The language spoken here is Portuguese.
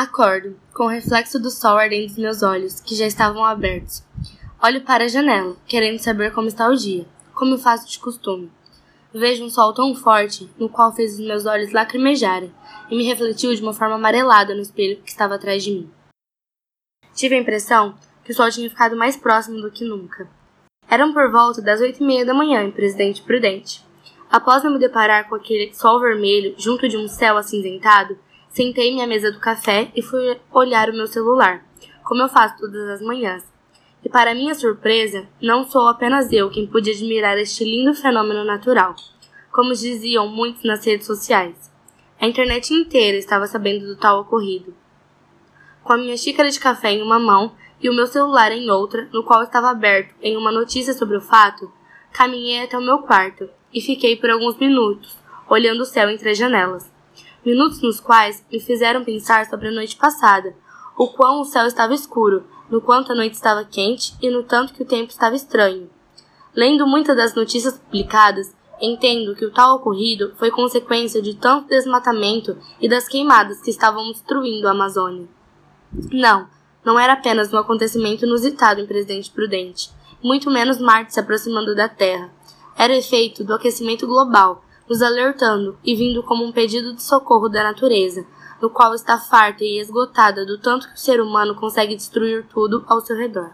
Acordo, com o reflexo do sol ardendo nos meus olhos, que já estavam abertos. Olho para a janela, querendo saber como está o dia, como faço de costume. Vejo um sol tão forte, no qual fez os meus olhos lacrimejarem, e me refletiu de uma forma amarelada no espelho que estava atrás de mim. Tive a impressão que o sol tinha ficado mais próximo do que nunca. Eram por volta das oito e meia da manhã em Presidente Prudente. Após me deparar com aquele sol vermelho junto de um céu acinzentado, Sentei-me à mesa do café e fui olhar o meu celular, como eu faço todas as manhãs. E para minha surpresa, não sou apenas eu quem pude admirar este lindo fenômeno natural, como diziam muitos nas redes sociais. A internet inteira estava sabendo do tal ocorrido. Com a minha xícara de café em uma mão e o meu celular em outra, no qual estava aberto em uma notícia sobre o fato, caminhei até o meu quarto e fiquei por alguns minutos, olhando o céu entre as janelas minutos nos quais me fizeram pensar sobre a noite passada, o quão o céu estava escuro, no quanto a noite estava quente e no tanto que o tempo estava estranho. Lendo muitas das notícias publicadas, entendo que o tal ocorrido foi consequência de tanto desmatamento e das queimadas que estavam destruindo a Amazônia. Não, não era apenas um acontecimento inusitado em Presidente Prudente, muito menos Marte se aproximando da Terra. Era o efeito do aquecimento global, nos alertando e vindo como um pedido de socorro da natureza, no qual está farta e esgotada do tanto que o ser humano consegue destruir tudo ao seu redor.